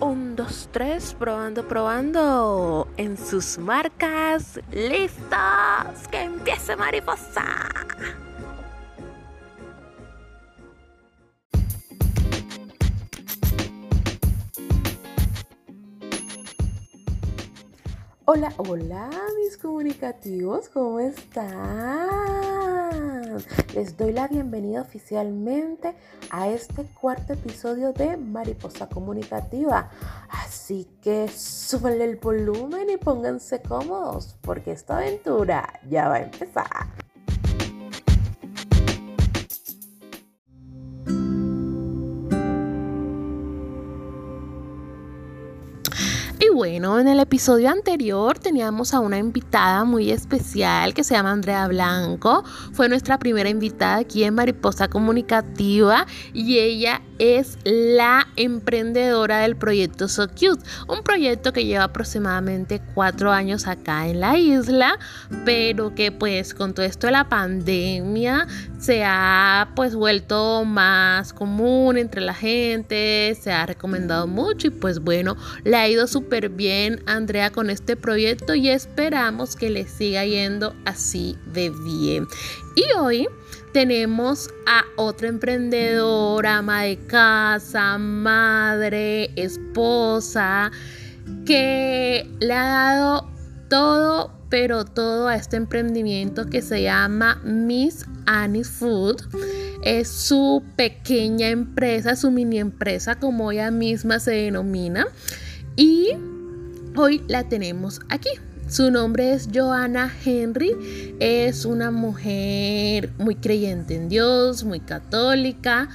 Un, dos, tres, probando, probando. En sus marcas, listos. Que empiece mariposa. Hola, hola mis comunicativos, ¿cómo están? Les doy la bienvenida oficialmente a este cuarto episodio de Mariposa Comunicativa. Así que súbanle el volumen y pónganse cómodos porque esta aventura ya va a empezar. Bueno, en el episodio anterior teníamos a una invitada muy especial que se llama Andrea Blanco. Fue nuestra primera invitada aquí en Mariposa Comunicativa y ella es la emprendedora del proyecto So Cute, un proyecto que lleva aproximadamente cuatro años acá en la isla, pero que pues con todo esto de la pandemia se ha pues vuelto más común entre la gente, se ha recomendado mucho y pues bueno, le ha ido súper bien Andrea con este proyecto y esperamos que le siga yendo así de bien. Y hoy tenemos a otra emprendedora, ama de casa, madre, esposa, que le ha dado todo, pero todo a este emprendimiento que se llama Miss Annie Food. Es su pequeña empresa, su mini empresa, como ella misma se denomina. Y hoy la tenemos aquí. Su nombre es Joanna Henry. Es una mujer muy creyente en Dios, muy católica,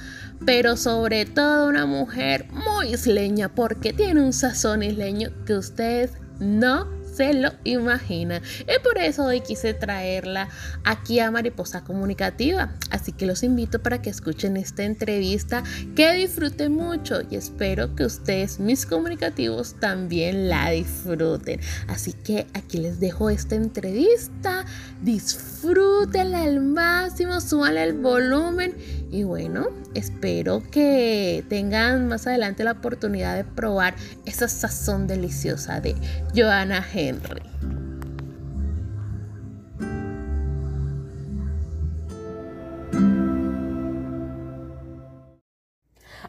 pero sobre todo una mujer muy isleña porque tiene un sazón isleño que ustedes no se lo imagina. Y por eso hoy quise traerla aquí a Mariposa Comunicativa. Así que los invito para que escuchen esta entrevista, que disfruten mucho y espero que ustedes, mis comunicativos, también la disfruten. Así que aquí les dejo esta entrevista. Disfrútenla al máximo, suban el volumen y bueno, espero que tengan más adelante la oportunidad de probar esa sazón deliciosa de Joanna Henry.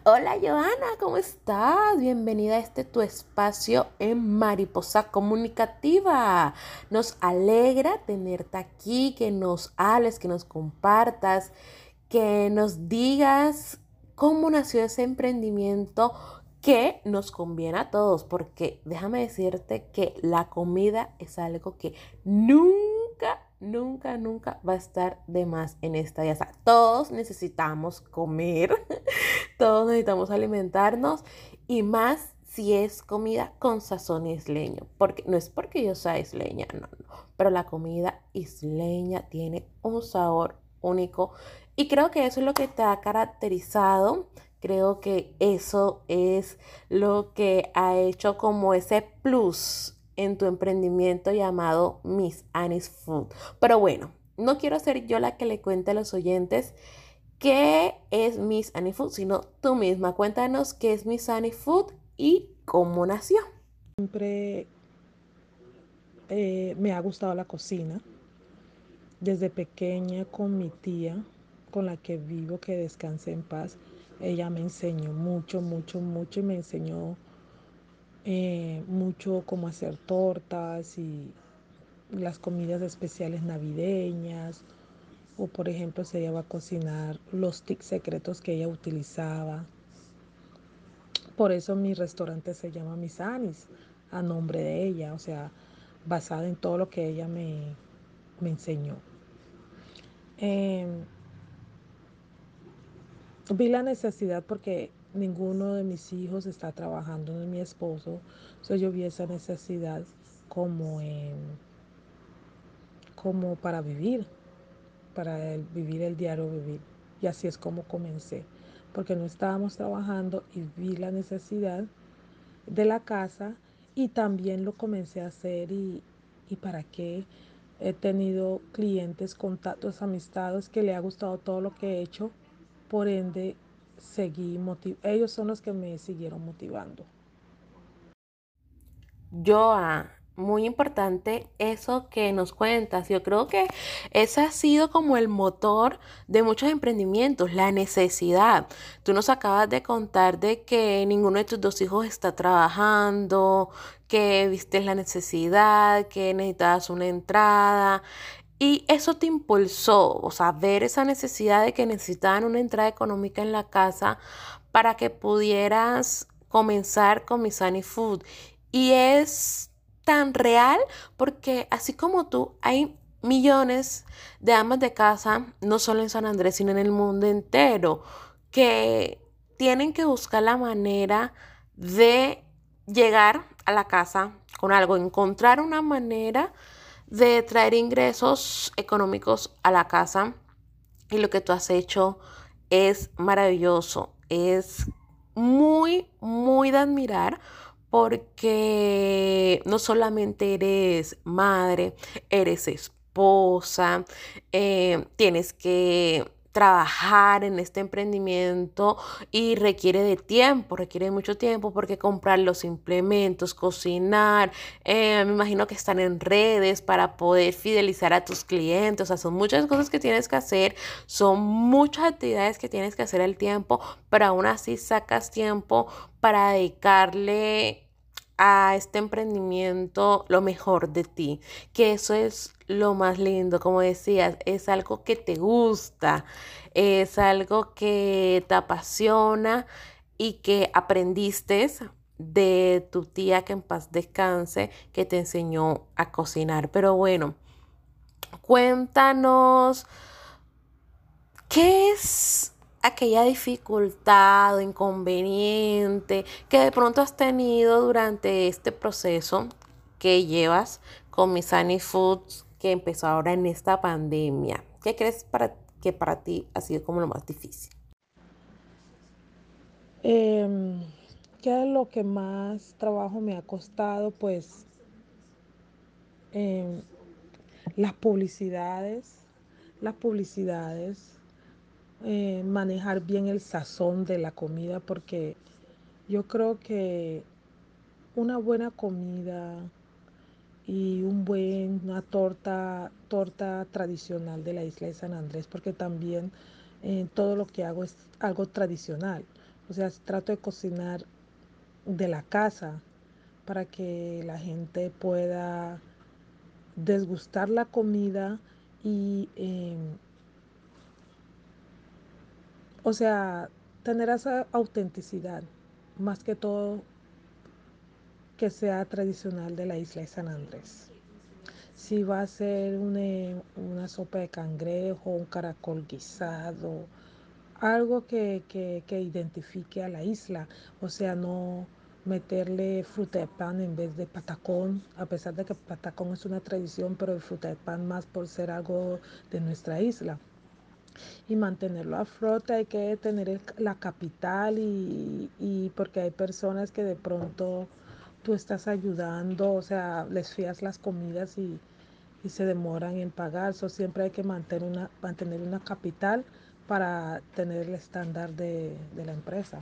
Hola Joana, ¿cómo estás? Bienvenida a este tu espacio en Mariposa Comunicativa. Nos alegra tenerte aquí, que nos hables, que nos compartas que nos digas cómo nació ese emprendimiento que nos conviene a todos, porque déjame decirte que la comida es algo que nunca, nunca, nunca va a estar de más en esta vida. todos necesitamos comer, todos necesitamos alimentarnos y más si es comida con sazón isleño, porque no es porque yo sea isleña, no, no, pero la comida isleña tiene un sabor único y creo que eso es lo que te ha caracterizado. Creo que eso es lo que ha hecho como ese plus en tu emprendimiento llamado Miss Annie's Food. Pero bueno, no quiero ser yo la que le cuente a los oyentes qué es Miss Annie Food, sino tú misma. Cuéntanos qué es Miss Annie Food y cómo nació. Siempre eh, me ha gustado la cocina. Desde pequeña con mi tía con la que vivo, que descanse en paz, ella me enseñó mucho, mucho, mucho y me enseñó eh, mucho cómo hacer tortas y las comidas especiales navideñas o por ejemplo si ella va a cocinar los tics secretos que ella utilizaba. Por eso mi restaurante se llama Misanis, a nombre de ella, o sea, basado en todo lo que ella me, me enseñó. Em, vi la necesidad porque ninguno de mis hijos está trabajando ni mi esposo, entonces yo vi esa necesidad como, como para vivir, para vivir el diario vivir. Y así es como comencé, porque no estábamos trabajando y vi la necesidad de la casa y también lo comencé a hacer y, y para qué he tenido clientes, contactos, amistades que le ha gustado todo lo que he hecho por ende, seguí ellos son los que me siguieron motivando. Joa, muy importante eso que nos cuentas. Yo creo que ese ha sido como el motor de muchos emprendimientos, la necesidad. Tú nos acabas de contar de que ninguno de tus dos hijos está trabajando, que viste la necesidad, que necesitabas una entrada. Y eso te impulsó, o sea, ver esa necesidad de que necesitaban una entrada económica en la casa para que pudieras comenzar con Misani Food. Y es tan real porque así como tú, hay millones de amas de casa, no solo en San Andrés, sino en el mundo entero, que tienen que buscar la manera de llegar a la casa con algo, encontrar una manera de traer ingresos económicos a la casa. Y lo que tú has hecho es maravilloso, es muy, muy de admirar porque no solamente eres madre, eres esposa, eh, tienes que trabajar en este emprendimiento y requiere de tiempo, requiere mucho tiempo porque comprar los implementos, cocinar, eh, me imagino que están en redes para poder fidelizar a tus clientes, o sea, son muchas cosas que tienes que hacer, son muchas actividades que tienes que hacer al tiempo, pero aún así sacas tiempo para dedicarle a este emprendimiento lo mejor de ti, que eso es lo más lindo, como decías, es algo que te gusta, es algo que te apasiona y que aprendiste de tu tía que en paz descanse, que te enseñó a cocinar. Pero bueno, cuéntanos, ¿qué es aquella dificultad o inconveniente que de pronto has tenido durante este proceso que llevas con Misani Foods que empezó ahora en esta pandemia? ¿Qué crees para, que para ti ha sido como lo más difícil? Em, ¿Qué es lo que más trabajo me ha costado? Pues em, las publicidades, las publicidades, eh, manejar bien el sazón de la comida porque yo creo que una buena comida y un buen una torta torta tradicional de la isla de San Andrés porque también eh, todo lo que hago es algo tradicional. O sea trato de cocinar de la casa para que la gente pueda desgustar la comida y em, o sea, tener esa autenticidad, más que todo que sea tradicional de la isla de San Andrés. Si va a ser una, una sopa de cangrejo, un caracol guisado, algo que, que, que, identifique a la isla, o sea, no meterle fruta de pan en vez de patacón, a pesar de que patacón es una tradición, pero el fruta de pan más por ser algo de nuestra isla y mantenerlo a flote hay que tener la capital y, y, porque hay personas que de pronto tú estás ayudando, o sea, les fías las comidas y, y se demoran en pagar, so, siempre hay que mantener una, mantener una capital para tener el estándar de, de la empresa.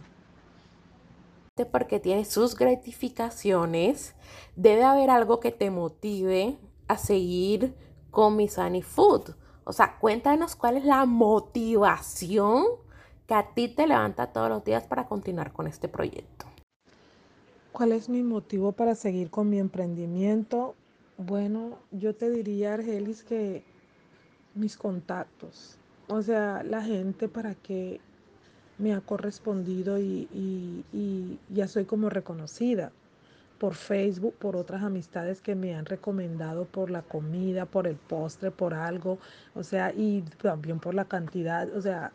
Porque tiene sus gratificaciones, debe haber algo que te motive a seguir con Misani Food. O sea, cuéntanos cuál es la motivación que a ti te levanta todos los días para continuar con este proyecto. ¿Cuál es mi motivo para seguir con mi emprendimiento? Bueno, yo te diría, Argelis, que mis contactos, o sea, la gente para que me ha correspondido y, y, ya soy como reconocida por Facebook, por otras amistades que me han recomendado por la comida, por el postre, por algo, o sea, y también por la cantidad, o sea,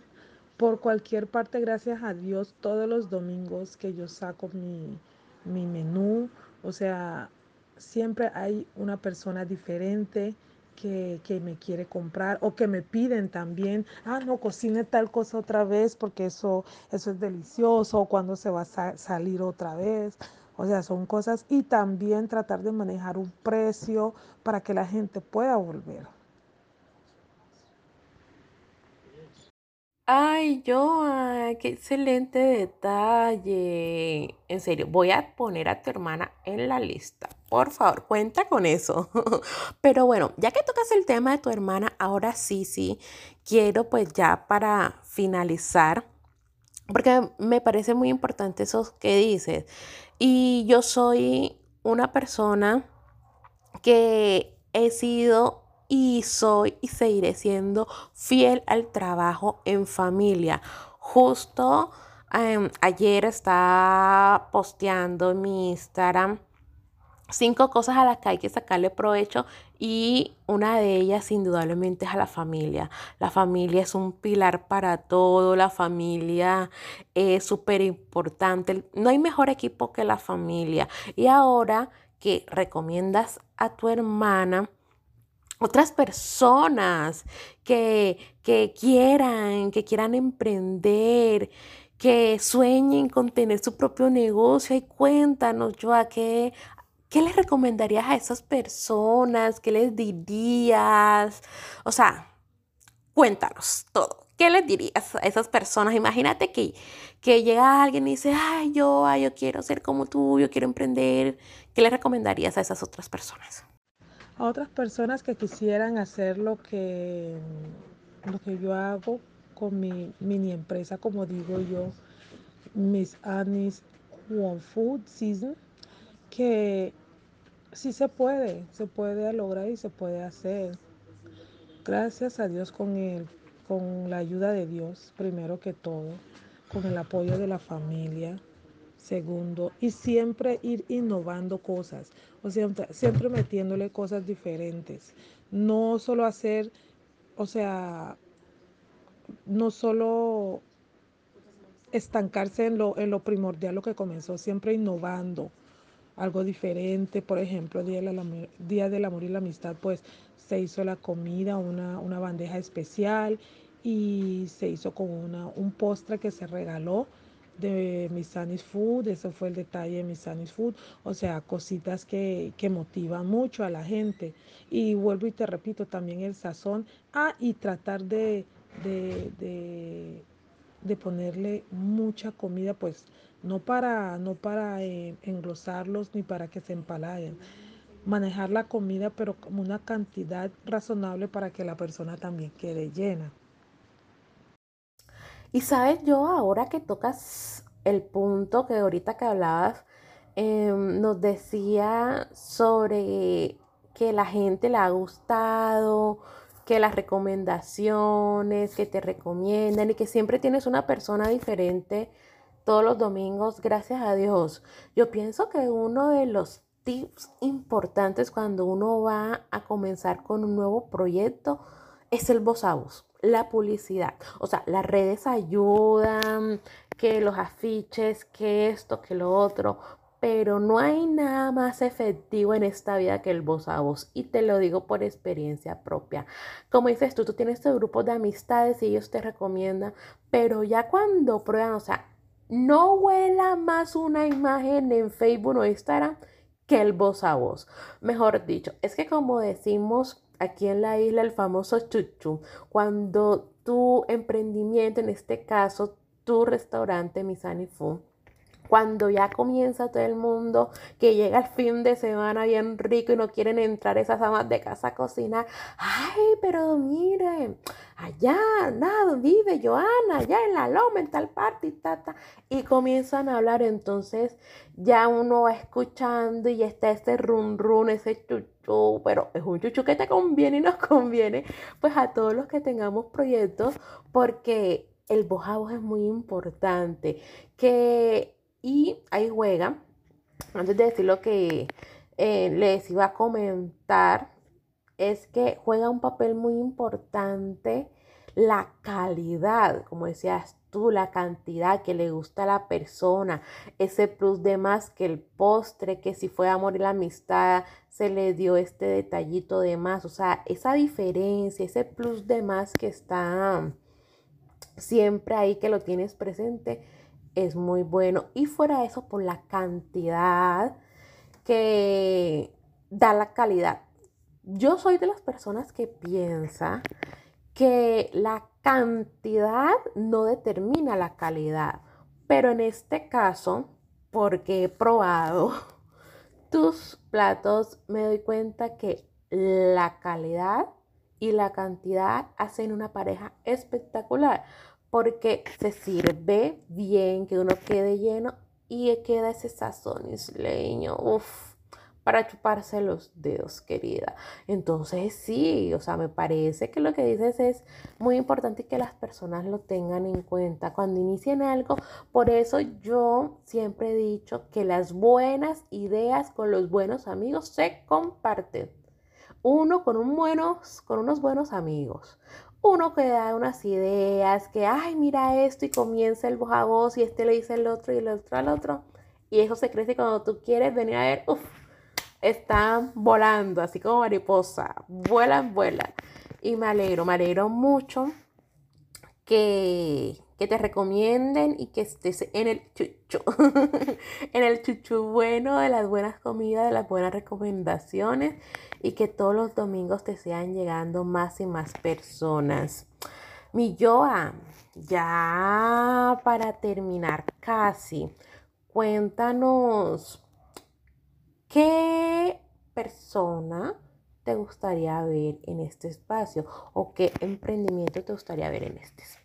por cualquier parte, gracias a Dios, todos los domingos que yo saco mi, mi menú, o sea, siempre hay una persona diferente que, que, me quiere comprar o que me piden también, ah, no, cocine tal cosa otra vez porque eso, eso es delicioso, cuando se va a sa salir otra vez. O sea, son cosas y también tratar de manejar un precio para que la gente pueda volver. Ay, yo, qué excelente detalle. En serio, voy a poner a tu hermana en la lista. Por favor, cuenta con eso. Pero bueno, ya que tocas el tema de tu hermana, ahora sí, sí, quiero pues ya para finalizar, porque me parece muy importante eso que dices. Y yo soy una persona que he sido y soy y seguiré siendo fiel al trabajo en familia. Justo em, ayer estaba posteando en mi Instagram cinco cosas a las que hay que sacarle provecho y una de ellas indudablemente es a la familia. La familia es un pilar para todo, la familia es súper importante. No hay mejor equipo que la familia. Y ahora que recomiendas a tu hermana, otras personas que, quieran, que quieran emprender, que sueñen con tener su propio negocio. Y cuéntanos, Joa, ¿qué, ¿qué les recomendarías a esas personas? ¿Qué les dirías? O sea, cuéntanos todo. ¿Qué les dirías a esas personas? Imagínate que, que llega alguien y dice, ay, yo, yo quiero ser como tú, yo quiero emprender. ¿Qué les recomendarías a esas otras personas? a otras personas que quisieran hacer lo que, lo que yo hago con mi mini empresa, como digo yo, Miss Annie's One Food Season, que sí se puede, se puede lograr y se puede hacer. Gracias a Dios con él, con la ayuda de Dios, primero que todo, con el apoyo de la familia, segundo, y siempre ir innovando cosas, o sea, siempre metiéndole cosas diferentes, no solo hacer, o sea, no solo estancarse en lo, en lo primordial, lo que comenzó, siempre innovando algo diferente, por ejemplo, Día, Día del Amor y la Amistad, pues se hizo la comida, una, una bandeja especial y se hizo con una, un postre que se regaló de Misanis Food, eso fue el detalle de Misanis Food, o sea, cositas que, que, motivan mucho a la gente. Y vuelvo y te repito, también el sazón, ah, y tratar de, de, de, ponerle mucha comida, pues no para, no para eh, engrosarlos ni para que se empalayen, manejar la comida, pero como una cantidad razonable para que la persona también quede llena. Y sabes, yo ahora que tocas el punto que ahorita que hablabas, em, nos decía sobre que la gente le ha gustado, que las recomendaciones que te recomiendan y que siempre tienes una persona diferente todos los domingos, gracias a Dios. Yo pienso que uno de los tips importantes cuando uno va a comenzar con un nuevo proyecto es el voz a voz la publicidad. O sea, las redes ayudan, que los afiches, que esto, que lo otro, pero no hay nada más efectivo en esta vida que el voz a voz. Y te lo digo por experiencia propia. Como dices tú, tú tienes tu grupo de amistades y ellos te recomiendan, pero ya cuando prueban, o sea, no huela más una imagen en Facebook o Instagram que el voz a voz. Mejor dicho, es que como decimos aquí en la isla el famoso chuchu, cuando tu emprendimiento, en este caso tu restaurante Misani Food, cuando ya comienza todo el mundo, que llega el fin de semana bien rico y no quieren entrar esas amas de casa a cocinar. Ay, pero miren, allá, nada, vive Joana, allá en la loma, en tal parte y tata. Y comienzan a hablar, entonces ya uno va escuchando y está ese run run, ese chuchu, pero es un chuchu que te conviene y nos conviene, pues a todos los que tengamos proyectos, porque el voz a voz es muy importante. Que y ahí juega, antes de decir lo que eh, les iba a comentar, es que juega un papel muy importante la calidad, como decías tú, la cantidad que le gusta a la persona, ese plus de más que el postre, que si fue amor y la amistad, se le dio este detallito de más, o sea, esa diferencia, ese plus de más que está siempre ahí, que lo tienes presente, es muy bueno. Y fuera eso, por la cantidad que da la calidad. Yo soy de las personas que piensa que la cantidad no determina la calidad. Pero en este caso, porque he probado tus platos, me doy cuenta que la calidad y la cantidad hacen una pareja espectacular porque se sirve bien, que uno quede lleno y queda ese sazón isleño, uff, para chuparse los dedos, querida. Entonces sí, o sea, me parece que lo que dices es muy importante que las personas lo tengan en cuenta cuando inicien algo. Por eso yo siempre he dicho que las buenas ideas con los buenos amigos se comparten uno con, buenos, con unos buenos amigos. Uno que da unas ideas, que, ay, mira esto y comienza el voz a voz y este le dice el otro y el otro al otro. Y eso se crece cuando tú quieres venir a ver, uff, están volando, así como mariposa, vuelan, vuelan. Y me alegro, me alegro mucho que, que te recomienden y que estés en el en el chuchu bueno de las buenas comidas, de las buenas recomendaciones y que todos los domingos te sean llegando más y más personas. Mi Joa, ya para terminar casi, cuéntanos qué persona te gustaría ver en este espacio o qué emprendimiento te gustaría ver en este espacio.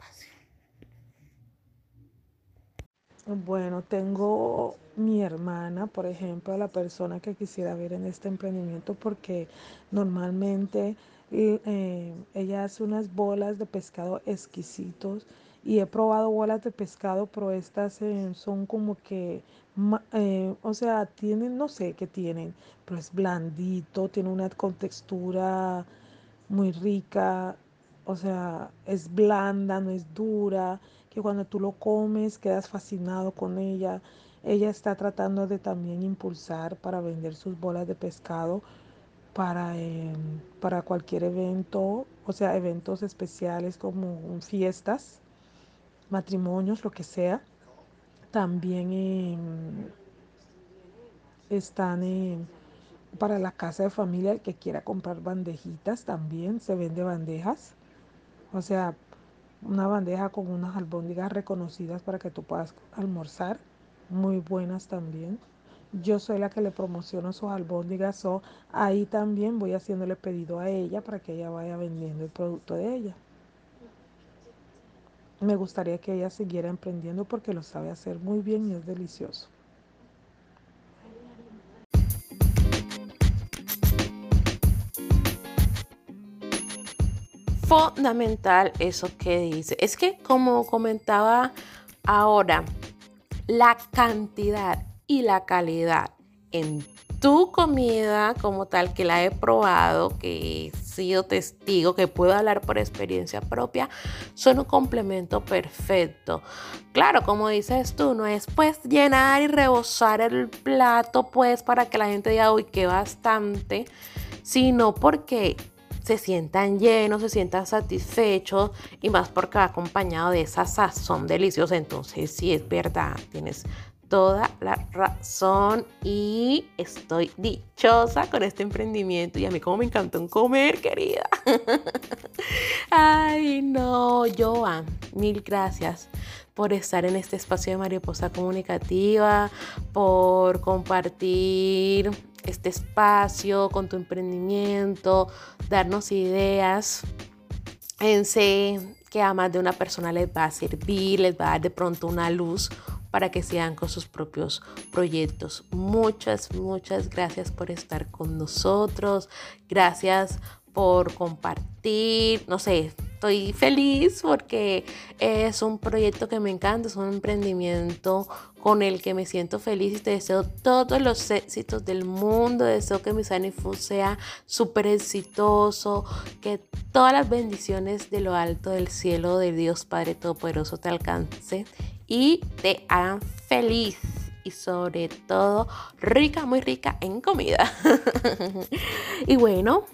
Bueno, tengo mi hermana, por ejemplo, la persona que quisiera ver en este emprendimiento porque normalmente eh, ella hace unas bolas de pescado exquisitos y he probado bolas de pescado, pero estas eh, son como que, eh, o sea, tienen, no sé qué tienen, pero es blandito, tiene una contextura muy rica, o sea, es blanda, no es dura que cuando tú lo comes quedas fascinado con ella. Ella está tratando de también impulsar para vender sus bolas de pescado para, em, para cualquier evento, o sea, eventos especiales como fiestas, matrimonios, lo que sea. También em, están para la casa de familia, el que quiera comprar bandejitas también, se vende bandejas. O sea, una bandeja con unas albóndigas reconocidas para que tú puedas almorzar, muy buenas también. Yo soy la que le promociono sus albóndigas, o ahí también voy haciéndole pedido a ella para que ella vaya vendiendo el producto de ella. Me gustaría que ella siguiera emprendiendo porque lo sabe hacer muy bien y es delicioso. Fundamental eso que dice. Es que como comentaba ahora, la cantidad y la calidad en tu comida como tal que la he probado, que he sido testigo, que puedo hablar por experiencia propia, son un complemento perfecto. Claro, como dices tú, no es pues llenar y rebosar el plato pues para que la gente diga, uy, qué bastante, sino porque se sientan llenos, se sientan satisfechos y más porque va acompañado de esa sazón deliciosa. Entonces, sí es verdad, tienes toda la razón y estoy dichosa con este emprendimiento y a mí como me encantó comer, querida. Ay, no, Joan, mil gracias por estar en este espacio de Mariposa Comunicativa, por compartir este espacio con tu emprendimiento, darnos ideas. En sé que a más de una persona les va a servir, les va a dar de pronto una luz para que sigan con sus propios proyectos. Muchas, muchas gracias por estar con nosotros. Gracias por compartir. No sé, estoy feliz porque es un proyecto que me encanta, es un emprendimiento con el que me siento feliz y te deseo todos los éxitos del mundo. Deseo que mi Sanifu sea súper exitoso, que todas las bendiciones de lo alto del cielo de Dios Padre Todopoderoso te alcance y te hagan feliz y sobre todo rica, muy rica en comida. y bueno,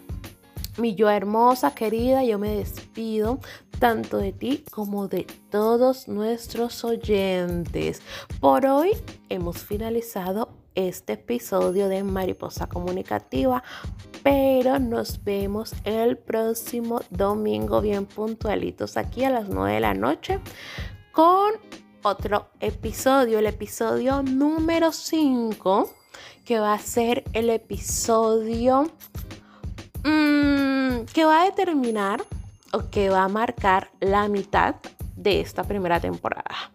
mi yo hermosa, querida, yo me despido tanto de ti como de todos nuestros oyentes. Por hoy hemos finalizado este episodio de Mariposa Comunicativa pero nos vemos el próximo domingo bien puntualitos aquí a las 9 de la noche con otro episodio, el episodio número 5, que va a ser el episodio mmm, que va a determinar o que va a marcar la mitad de esta primera temporada.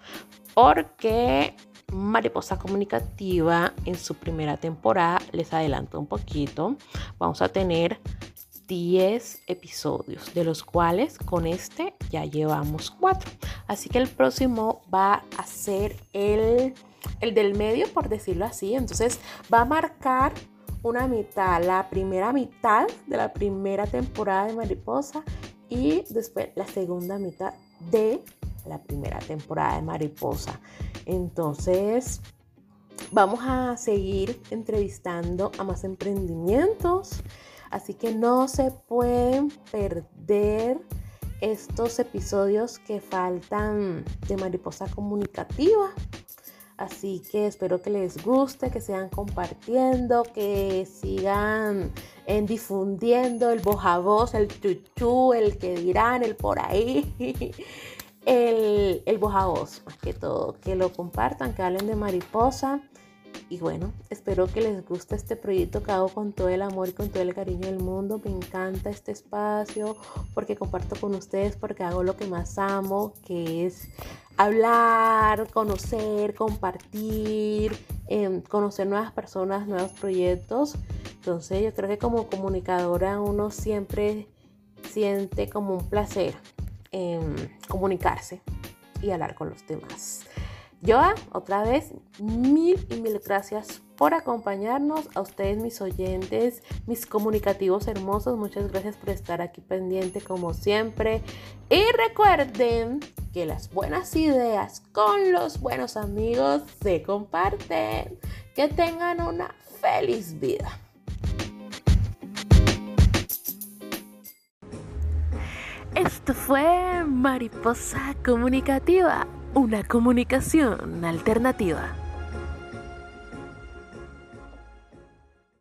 Porque Mariposa Comunicativa en su primera temporada, les adelanto un poquito, vamos a tener 10 episodios, de los cuales con este ya llevamos 4. Así que el próximo va a ser el, el del medio, por decirlo así. Entonces va a marcar una mitad, la primera mitad de la primera temporada de Mariposa y después la segunda mitad de la primera temporada de Mariposa. Entonces, vamos a seguir entrevistando a más emprendimientos, así que no se pueden perder estos episodios que faltan de Mariposa Comunicativa. Así que espero que les guste, que sigan compartiendo, que sigan en difundiendo el boja voz, el chuchu, el que dirán, el por ahí. el, el voz, más que todo, que lo compartan, que hablen de mariposa. Y bueno, espero que les guste este proyecto que hago con todo el amor y con todo el cariño del mundo. Me encanta este espacio porque comparto con ustedes, porque hago lo que más amo, que es hablar, conocer, compartir, em, conocer nuevas personas, nuevos proyectos. Entonces yo creo que como comunicadora uno siempre siente como un placer en comunicarse y hablar con los demás. Yo, otra vez, mil y mil gracias por acompañarnos. A ustedes, mis oyentes, mis comunicativos hermosos, muchas gracias por estar aquí pendiente como siempre. Y recuerden que las buenas ideas con los buenos amigos se comparten. Que tengan una feliz vida. Esto fue Mariposa Comunicativa una comunicación alternativa.